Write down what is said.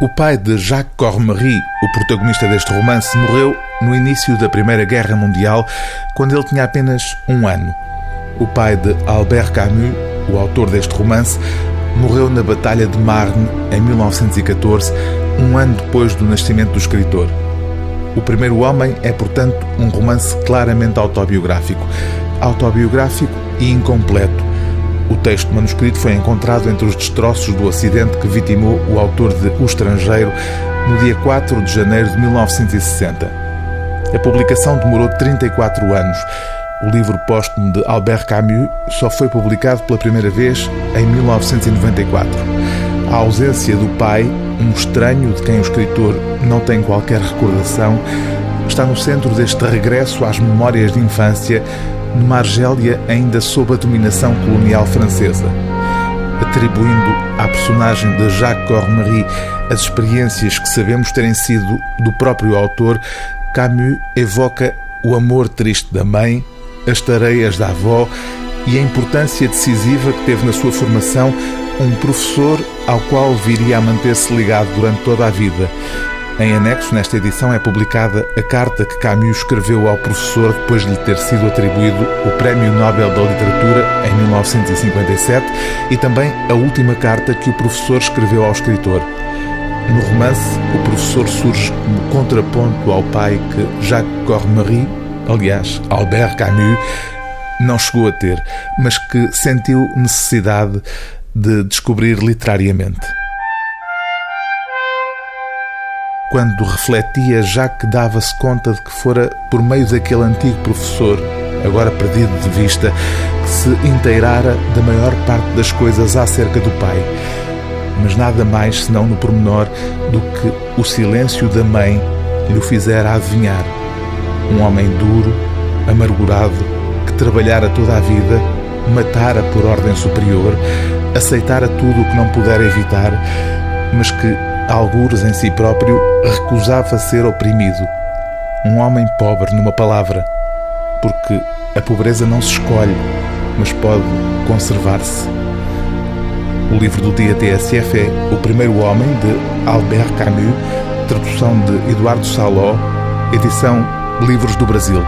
O pai de Jacques Cormery, o protagonista deste romance, morreu no início da Primeira Guerra Mundial, quando ele tinha apenas um ano. O pai de Albert Camus, o autor deste romance, morreu na Batalha de Marne em 1914, um ano depois do nascimento do escritor. O Primeiro Homem é, portanto, um romance claramente autobiográfico. Autobiográfico e incompleto o texto manuscrito foi encontrado entre os destroços do acidente que vitimou o autor de O Estrangeiro no dia 4 de janeiro de 1960. A publicação demorou 34 anos. O livro póstumo de Albert Camus só foi publicado pela primeira vez em 1994. A ausência do pai, um estranho de quem o escritor não tem qualquer recordação, está no centro deste regresso às memórias de infância numa Argélia ainda sob a dominação colonial francesa. Atribuindo à personagem de Jacques Cormery as experiências que sabemos terem sido do próprio autor, Camus evoca o amor triste da mãe, as tareias da avó e a importância decisiva que teve na sua formação um professor ao qual viria a manter-se ligado durante toda a vida em anexo, nesta edição, é publicada a carta que Camus escreveu ao professor depois de lhe ter sido atribuído o Prémio Nobel da Literatura em 1957 e também a última carta que o professor escreveu ao escritor. No romance, o professor surge como contraponto ao pai que Jacques Cormery, aliás, Albert Camus, não chegou a ter, mas que sentiu necessidade de descobrir literariamente. Quando refletia, já que dava-se conta de que fora por meio daquele antigo professor, agora perdido de vista, que se inteirara da maior parte das coisas acerca do pai. Mas nada mais senão no pormenor do que o silêncio da mãe lhe fizera adivinhar. Um homem duro, amargurado, que trabalhara toda a vida, matara por ordem superior, aceitara tudo o que não pudera evitar, mas que algures em si próprio, recusava ser oprimido. Um homem pobre, numa palavra, porque a pobreza não se escolhe, mas pode conservar-se. O livro do dia TSF é O Primeiro Homem, de Albert Camus, tradução de Eduardo Saló, edição Livros do Brasil.